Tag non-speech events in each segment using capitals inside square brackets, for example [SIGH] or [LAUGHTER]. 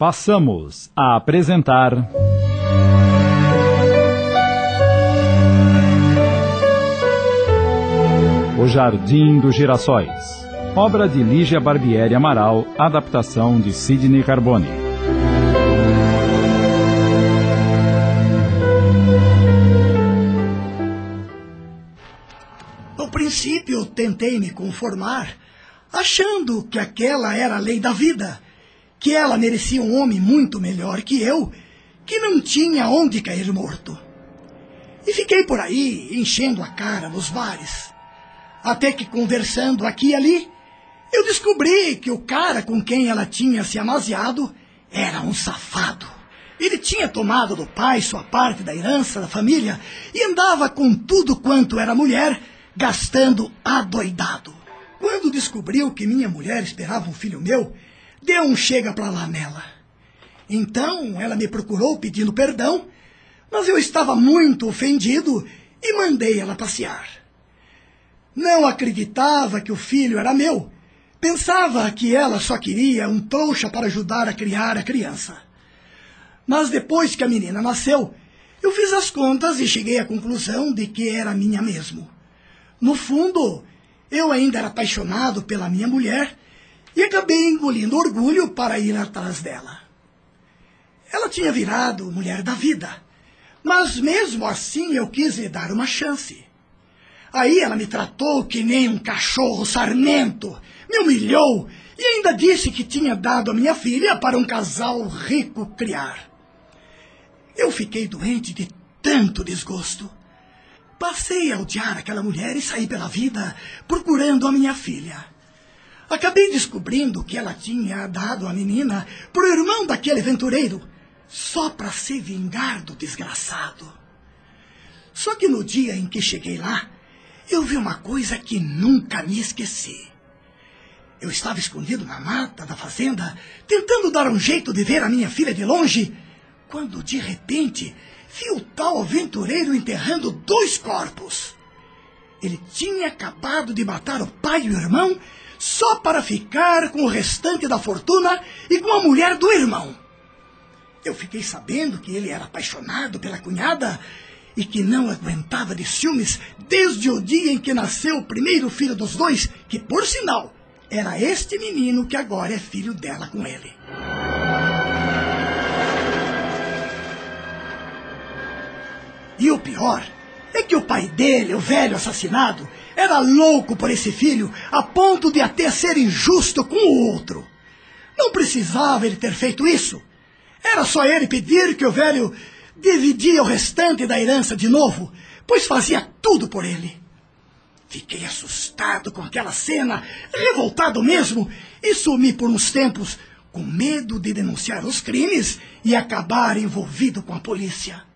Passamos a apresentar. O Jardim dos Girassóis. Obra de Lígia Barbieri Amaral, adaptação de Sidney Carbone. No princípio, tentei me conformar, achando que aquela era a lei da vida, que ela merecia um homem muito melhor que eu, que não tinha onde cair morto. E fiquei por aí, enchendo a cara nos bares. Até que, conversando aqui e ali, eu descobri que o cara com quem ela tinha se amaziado era um safado. Ele tinha tomado do pai sua parte da herança da família e andava com tudo quanto era mulher, gastando adoidado. Quando descobriu que minha mulher esperava um filho meu, deu um chega pra lá nela. Então ela me procurou pedindo perdão, mas eu estava muito ofendido e mandei ela passear. Não acreditava que o filho era meu. Pensava que ela só queria um trouxa para ajudar a criar a criança. Mas depois que a menina nasceu, eu fiz as contas e cheguei à conclusão de que era minha mesmo. No fundo, eu ainda era apaixonado pela minha mulher e acabei engolindo orgulho para ir atrás dela. Ela tinha virado mulher da vida, mas mesmo assim eu quis lhe dar uma chance. Aí ela me tratou que nem um cachorro sarmento, me humilhou e ainda disse que tinha dado a minha filha para um casal rico criar. Eu fiquei doente de tanto desgosto. Passei a odiar aquela mulher e saí pela vida procurando a minha filha. Acabei descobrindo que ela tinha dado a menina pro irmão daquele aventureiro, só para se vingar do desgraçado. Só que no dia em que cheguei lá, eu vi uma coisa que nunca me esqueci. Eu estava escondido na mata da fazenda, tentando dar um jeito de ver a minha filha de longe, quando de repente vi o tal aventureiro enterrando dois corpos. Ele tinha acabado de matar o pai e o irmão só para ficar com o restante da fortuna e com a mulher do irmão. Eu fiquei sabendo que ele era apaixonado pela cunhada e que não aguentava de ciúmes desde o dia em que nasceu o primeiro filho dos dois, que, por sinal, era este menino que agora é filho dela com ele. E o pior é que o pai dele, o velho assassinado, era louco por esse filho a ponto de até ser injusto com o outro. Não precisava ele ter feito isso. Era só ele pedir que o velho dividia o restante da herança de novo, pois fazia tudo por ele. Fiquei assustado com aquela cena, revoltado mesmo, e sumi por uns tempos, com medo de denunciar os crimes e acabar envolvido com a polícia.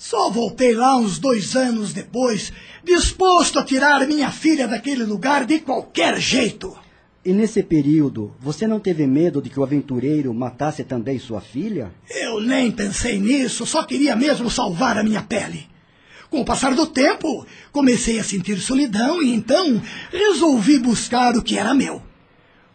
Só voltei lá uns dois anos depois, disposto a tirar minha filha daquele lugar de qualquer jeito. E nesse período, você não teve medo de que o aventureiro matasse também sua filha? Eu nem pensei nisso, só queria mesmo salvar a minha pele. Com o passar do tempo, comecei a sentir solidão e então resolvi buscar o que era meu.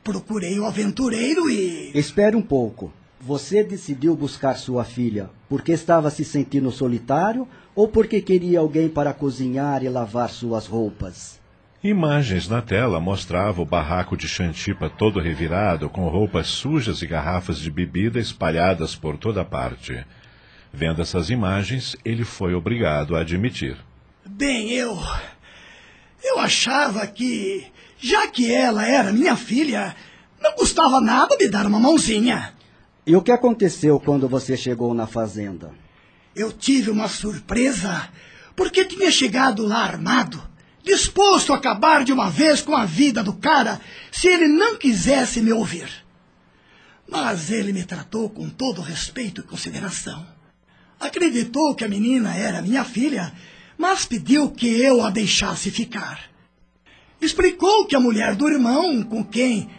Procurei o aventureiro e. Espere um pouco. Você decidiu buscar sua filha porque estava se sentindo solitário ou porque queria alguém para cozinhar e lavar suas roupas? Imagens na tela mostravam o barraco de Xantipa todo revirado, com roupas sujas e garrafas de bebida espalhadas por toda parte. Vendo essas imagens, ele foi obrigado a admitir. Bem, eu. Eu achava que, já que ela era minha filha, não custava nada me dar uma mãozinha. E o que aconteceu quando você chegou na fazenda? Eu tive uma surpresa, porque tinha chegado lá armado, disposto a acabar de uma vez com a vida do cara se ele não quisesse me ouvir. Mas ele me tratou com todo respeito e consideração. Acreditou que a menina era minha filha, mas pediu que eu a deixasse ficar. Explicou que a mulher do irmão, com quem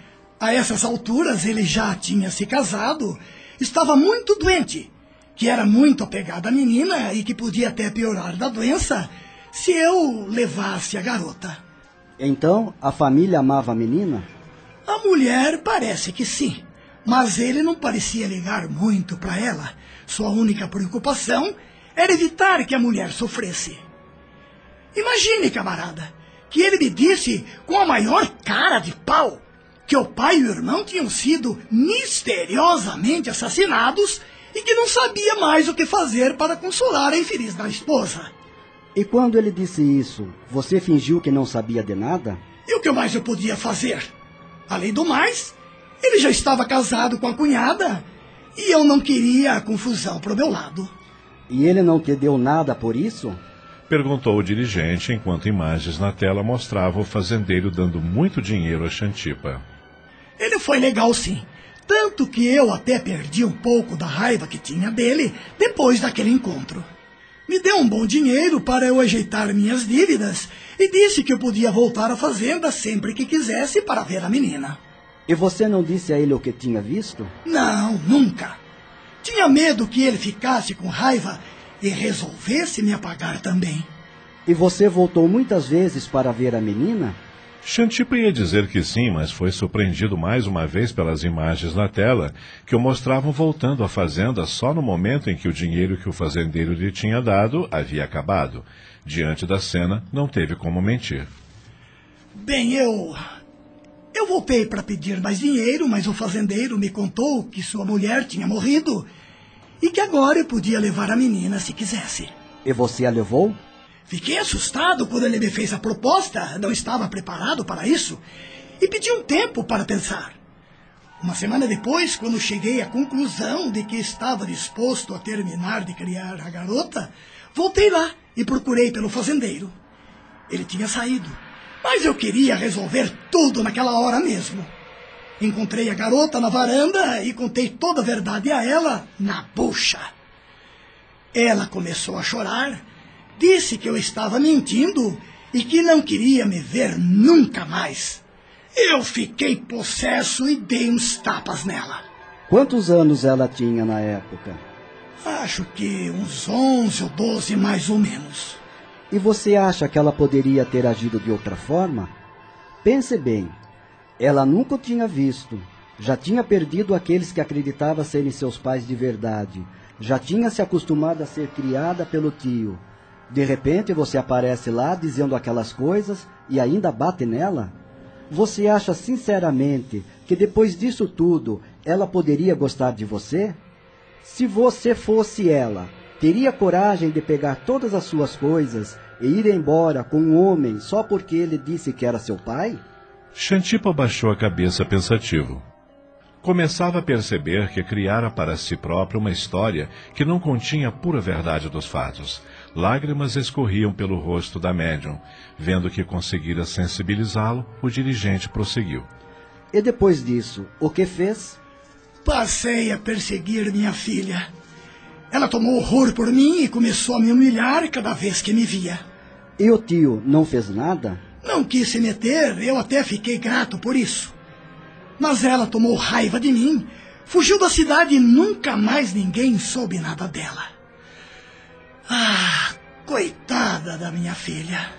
a essas alturas ele já tinha se casado, estava muito doente, que era muito apegada à menina e que podia até piorar da doença se eu levasse a garota. Então, a família amava a menina? A mulher parece que sim, Mas ele não parecia ligar muito para ela. Sua única preocupação era evitar que a mulher sofresse. Imagine, camarada, que ele me disse com a maior cara de pau que o pai e o irmão tinham sido misteriosamente assassinados e que não sabia mais o que fazer para consolar a infeliz da esposa. E quando ele disse isso, você fingiu que não sabia de nada? E o que mais eu podia fazer? Além do mais, ele já estava casado com a cunhada e eu não queria a confusão pro meu lado. E ele não te deu nada por isso? Perguntou o dirigente enquanto imagens na tela mostravam o fazendeiro dando muito dinheiro a Xantipa. Ele foi legal sim. Tanto que eu até perdi um pouco da raiva que tinha dele depois daquele encontro. Me deu um bom dinheiro para eu ajeitar minhas dívidas e disse que eu podia voltar à fazenda sempre que quisesse para ver a menina. E você não disse a ele o que tinha visto? Não, nunca. Tinha medo que ele ficasse com raiva e resolvesse me apagar também. E você voltou muitas vezes para ver a menina? Xantipa ia dizer que sim, mas foi surpreendido mais uma vez pelas imagens na tela, que o mostravam voltando à fazenda só no momento em que o dinheiro que o fazendeiro lhe tinha dado havia acabado. Diante da cena, não teve como mentir. Bem, eu. Eu voltei para pedir mais dinheiro, mas o fazendeiro me contou que sua mulher tinha morrido e que agora eu podia levar a menina se quisesse. E você a levou? Fiquei assustado quando ele me fez a proposta, não estava preparado para isso, e pedi um tempo para pensar. Uma semana depois, quando cheguei à conclusão de que estava disposto a terminar de criar a garota, voltei lá e procurei pelo fazendeiro. Ele tinha saído, mas eu queria resolver tudo naquela hora mesmo. Encontrei a garota na varanda e contei toda a verdade a ela na bucha. Ela começou a chorar, disse que eu estava mentindo e que não queria me ver nunca mais. Eu fiquei possesso e dei uns tapas nela. Quantos anos ela tinha na época? Acho que uns onze ou doze mais ou menos. E você acha que ela poderia ter agido de outra forma? Pense bem, ela nunca o tinha visto. Já tinha perdido aqueles que acreditava serem seus pais de verdade. Já tinha se acostumado a ser criada pelo tio. De repente você aparece lá dizendo aquelas coisas e ainda bate nela? Você acha sinceramente que depois disso tudo ela poderia gostar de você? Se você fosse ela, teria coragem de pegar todas as suas coisas e ir embora com um homem só porque ele disse que era seu pai? Xantipa baixou a cabeça pensativo. Começava a perceber que criara para si próprio uma história que não continha a pura verdade dos fatos. Lágrimas escorriam pelo rosto da médium. Vendo que conseguira sensibilizá-lo, o dirigente prosseguiu. E depois disso, o que fez? Passei a perseguir minha filha. Ela tomou horror por mim e começou a me humilhar cada vez que me via. E o tio não fez nada? Não quis se meter, eu até fiquei grato por isso. Mas ela tomou raiva de mim, fugiu da cidade e nunca mais ninguém soube nada dela. Ah, coitada da minha filha.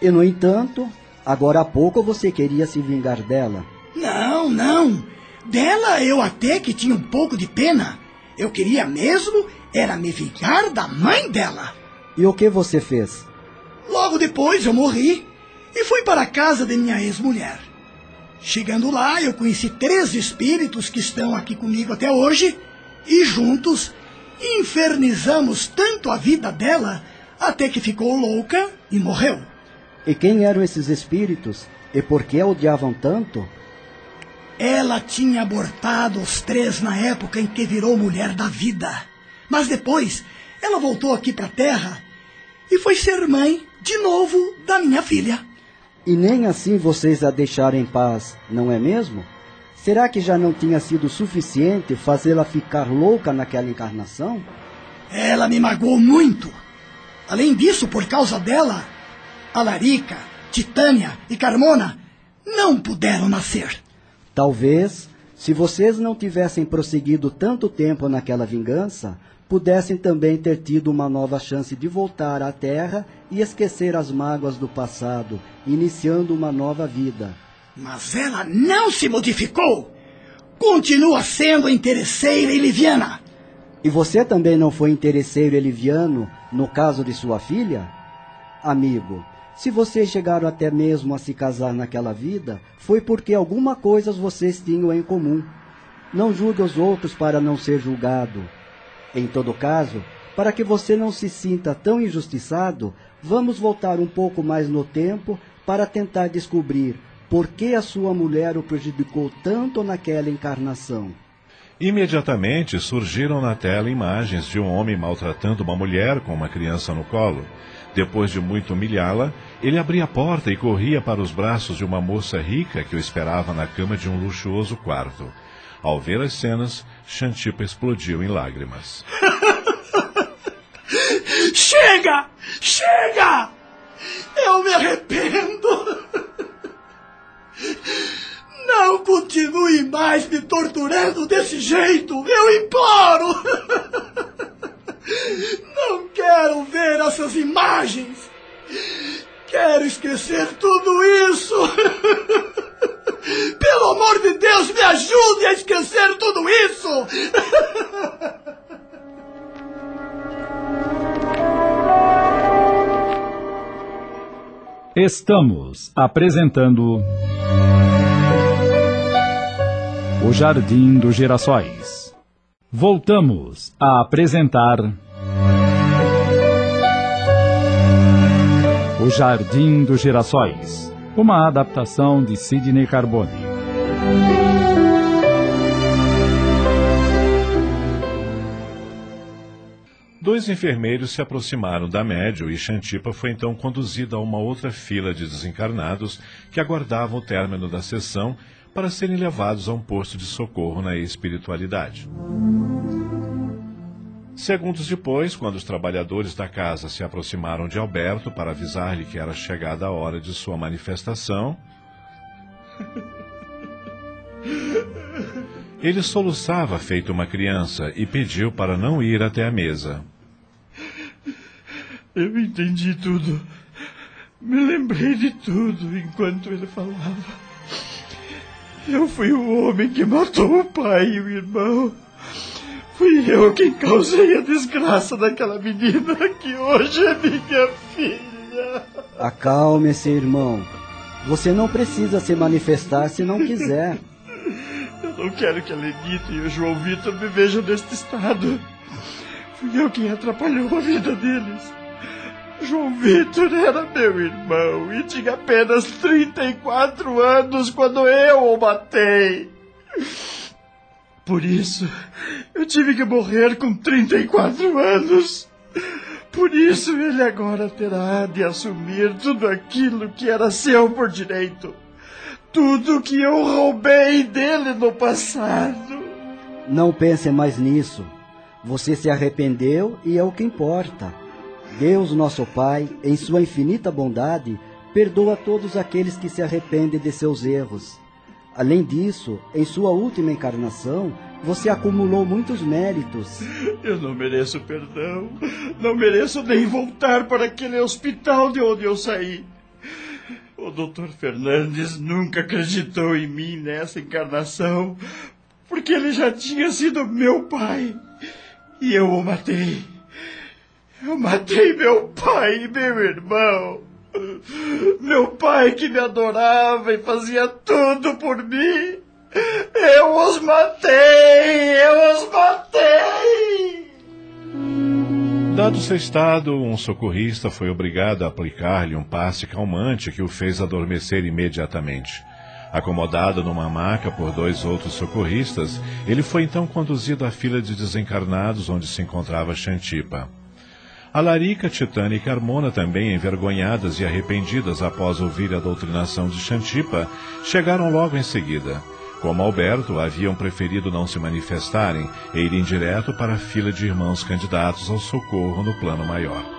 E no entanto, agora há pouco você queria se vingar dela. Não, não. Dela eu até que tinha um pouco de pena. Eu queria mesmo era me vingar da mãe dela. E o que você fez? Logo depois eu morri e fui para a casa de minha ex-mulher. Chegando lá, eu conheci três espíritos que estão aqui comigo até hoje e juntos infernizamos tanto a vida dela até que ficou louca e morreu. E quem eram esses espíritos e por que a odiavam tanto? Ela tinha abortado os três na época em que virou mulher da vida. Mas depois, ela voltou aqui para a Terra e foi ser mãe de novo da minha filha. E nem assim vocês a deixaram em paz, não é mesmo? Será que já não tinha sido suficiente fazê-la ficar louca naquela encarnação? Ela me magoou muito. Além disso, por causa dela, a Larica, Titânia e Carmona não puderam nascer. Talvez, se vocês não tivessem prosseguido tanto tempo naquela vingança, pudessem também ter tido uma nova chance de voltar à Terra e esquecer as mágoas do passado, iniciando uma nova vida. Mas ela não se modificou. continua sendo interesseira e liviana. E você também não foi interesseiro e liviano no caso de sua filha? Amigo, se vocês chegaram até mesmo a se casar naquela vida, foi porque alguma coisa vocês tinham em comum. Não julgue os outros para não ser julgado. Em todo caso, para que você não se sinta tão injustiçado, vamos voltar um pouco mais no tempo para tentar descobrir por que a sua mulher o prejudicou tanto naquela encarnação. Imediatamente surgiram na tela imagens de um homem maltratando uma mulher com uma criança no colo. Depois de muito humilhá-la, ele abria a porta e corria para os braços de uma moça rica que o esperava na cama de um luxuoso quarto. Ao ver as cenas, Xantipa explodiu em lágrimas. [LAUGHS] chega! Chega! Eu me arrependo! Não continue mais me torturando desse jeito! Eu imploro! [LAUGHS] Não quero ver essas imagens! Quero esquecer tudo isso! [LAUGHS] Pelo amor de Deus, me ajude a esquecer tudo isso! [LAUGHS] Estamos apresentando. O Jardim dos Girassóis. Voltamos a apresentar. O Jardim dos Girassóis. Uma adaptação de Sidney Carbone. Dois enfermeiros se aproximaram da médio e Xantipa foi então conduzida a uma outra fila de desencarnados que aguardavam o término da sessão para serem levados a um posto de socorro na espiritualidade. Segundos depois, quando os trabalhadores da casa se aproximaram de Alberto para avisar-lhe que era chegada a hora de sua manifestação, [LAUGHS] ele soluçava feito uma criança e pediu para não ir até a mesa. Eu entendi tudo. Me lembrei de tudo enquanto ele falava. Eu fui o homem que matou o pai e o irmão. Fui eu quem causei a desgraça daquela menina que hoje é minha filha. Acalme-se, irmão. Você não precisa se manifestar se não quiser. [LAUGHS] Eu não quero que a Lenita e o João Vitor me vejam neste estado. Fui eu quem atrapalhou a vida deles. João Vitor era meu irmão e tinha apenas 34 anos quando eu o matei. Por isso, eu tive que morrer com 34 anos. Por isso, ele agora terá de assumir tudo aquilo que era seu por direito. Tudo que eu roubei dele no passado. Não pense mais nisso. Você se arrependeu e é o que importa. Deus, nosso Pai, em sua infinita bondade, perdoa todos aqueles que se arrependem de seus erros. Além disso, em sua última encarnação, você acumulou muitos méritos. Eu não mereço perdão. Não mereço nem voltar para aquele hospital de onde eu saí. O Dr. Fernandes nunca acreditou em mim nessa encarnação, porque ele já tinha sido meu pai. E eu o matei. Eu matei meu pai e meu irmão. Meu pai que me adorava e fazia tudo por mim. Eu os matei! Eu os matei! Dado seu estado, um socorrista foi obrigado a aplicar-lhe um passe calmante que o fez adormecer imediatamente. Acomodado numa maca por dois outros socorristas, ele foi então conduzido à fila de desencarnados onde se encontrava Xantipa. Alarica, Titânia e Carmona, também envergonhadas e arrependidas após ouvir a doutrinação de Xantipa, chegaram logo em seguida. Como Alberto, haviam preferido não se manifestarem e irem direto para a fila de irmãos candidatos ao socorro no plano maior.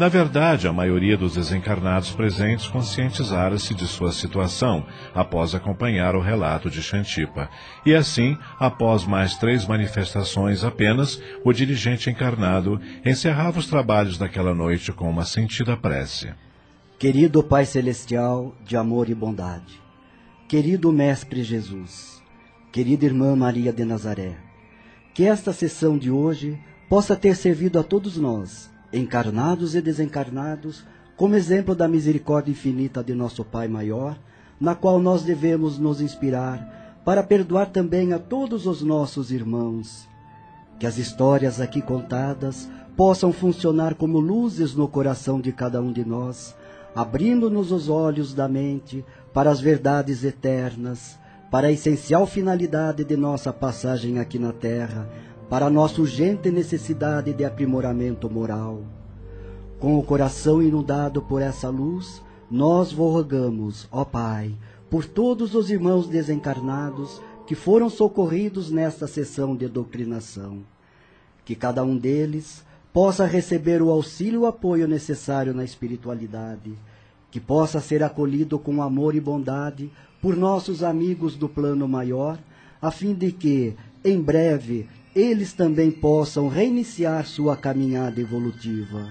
Na verdade, a maioria dos desencarnados presentes conscientizara-se de sua situação após acompanhar o relato de Xantipa. E assim, após mais três manifestações apenas, o dirigente encarnado encerrava os trabalhos daquela noite com uma sentida prece. Querido Pai Celestial de amor e bondade, querido Mestre Jesus, querida irmã Maria de Nazaré, que esta sessão de hoje possa ter servido a todos nós, encarnados e desencarnados, como exemplo da misericórdia infinita de nosso Pai maior, na qual nós devemos nos inspirar para perdoar também a todos os nossos irmãos. Que as histórias aqui contadas possam funcionar como luzes no coração de cada um de nós, abrindo-nos os olhos da mente para as verdades eternas, para a essencial finalidade de nossa passagem aqui na Terra, para nossa urgente necessidade de aprimoramento moral. Com o coração inundado por essa luz, nós vos rogamos, ó Pai, por todos os irmãos desencarnados que foram socorridos nesta sessão de doutrinação. Que cada um deles possa receber o auxílio e o apoio necessário na espiritualidade, que possa ser acolhido com amor e bondade por nossos amigos do plano maior, a fim de que, em breve, eles também possam reiniciar sua caminhada evolutiva.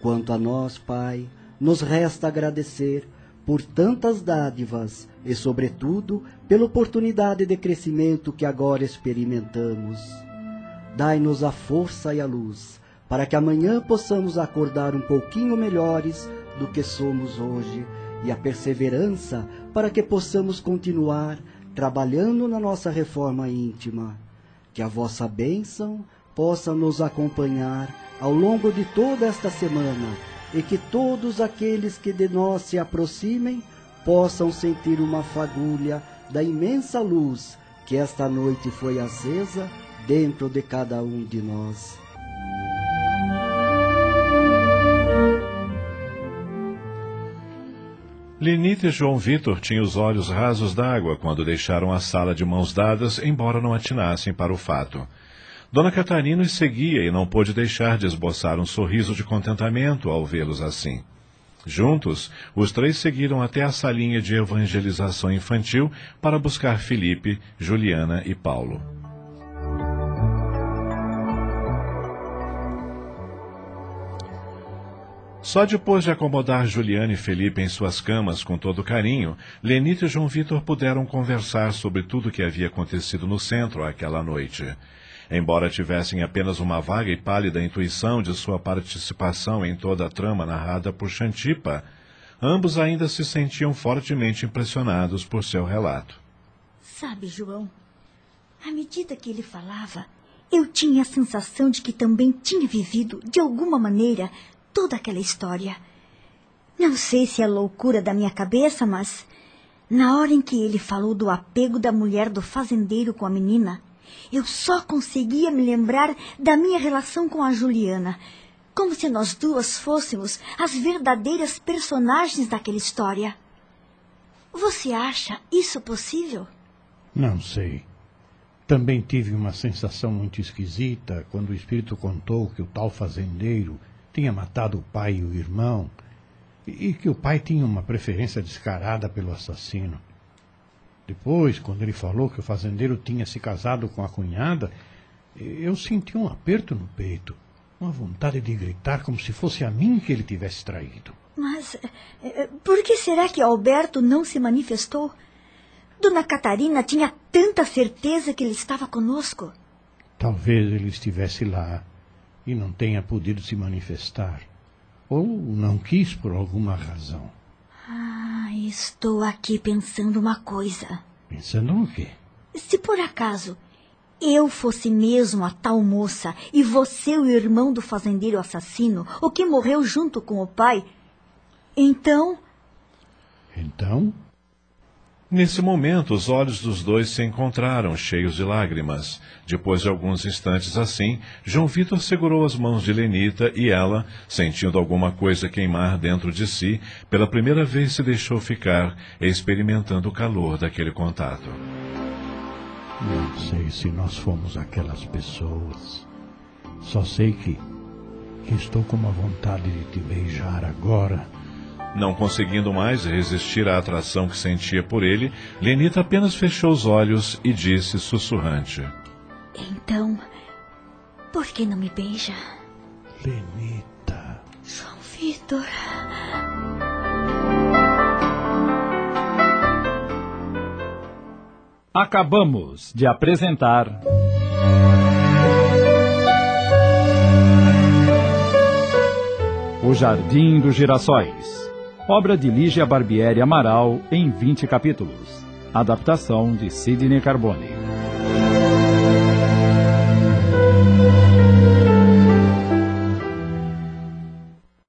Quanto a nós, Pai, nos resta agradecer por tantas dádivas e, sobretudo, pela oportunidade de crescimento que agora experimentamos. Dai-nos a força e a luz, para que amanhã possamos acordar um pouquinho melhores do que somos hoje, e a perseverança para que possamos continuar trabalhando na nossa reforma íntima. Que a vossa bênção possa nos acompanhar ao longo de toda esta semana e que todos aqueles que de nós se aproximem possam sentir uma fagulha da imensa luz que esta noite foi acesa dentro de cada um de nós. Lenita e João Vitor tinham os olhos rasos d'água quando deixaram a sala de mãos dadas, embora não atinassem para o fato. Dona Catarina os seguia e não pôde deixar de esboçar um sorriso de contentamento ao vê-los assim. Juntos, os três seguiram até a salinha de evangelização infantil para buscar Felipe, Juliana e Paulo. Só depois de acomodar Juliana e Felipe em suas camas com todo carinho, Lenita e João Vitor puderam conversar sobre tudo o que havia acontecido no centro aquela noite. Embora tivessem apenas uma vaga e pálida intuição de sua participação em toda a trama narrada por Xantipa, ambos ainda se sentiam fortemente impressionados por seu relato. Sabe, João, à medida que ele falava, eu tinha a sensação de que também tinha vivido, de alguma maneira, toda aquela história. Não sei se é loucura da minha cabeça, mas na hora em que ele falou do apego da mulher do fazendeiro com a menina, eu só conseguia me lembrar da minha relação com a Juliana, como se nós duas fôssemos as verdadeiras personagens daquela história. Você acha isso possível? Não sei. Também tive uma sensação muito esquisita quando o espírito contou que o tal fazendeiro tinha matado o pai e o irmão e que o pai tinha uma preferência descarada pelo assassino. Depois, quando ele falou que o fazendeiro tinha se casado com a cunhada, eu senti um aperto no peito, uma vontade de gritar como se fosse a mim que ele tivesse traído. Mas eh, por que será que Alberto não se manifestou? Dona Catarina tinha tanta certeza que ele estava conosco. Talvez ele estivesse lá e não tenha podido se manifestar. Ou não quis por alguma razão. Ah, estou aqui pensando uma coisa. Pensando no quê? Se por acaso eu fosse mesmo a tal moça e você o irmão do fazendeiro assassino, o que morreu junto com o pai, então. Então? Nesse momento, os olhos dos dois se encontraram, cheios de lágrimas. Depois de alguns instantes assim, João Vitor segurou as mãos de Lenita e ela, sentindo alguma coisa queimar dentro de si, pela primeira vez se deixou ficar, experimentando o calor daquele contato. Não sei se nós fomos aquelas pessoas. Só sei que, que estou com uma vontade de te beijar agora não conseguindo mais resistir à atração que sentia por ele, Lenita apenas fechou os olhos e disse sussurrante: Então, por que não me beija? Lenita. João Vitor. Acabamos de apresentar. O Jardim dos Girassóis. Obra de Lígia Barbieri Amaral em 20 capítulos. Adaptação de Sidney Carbone.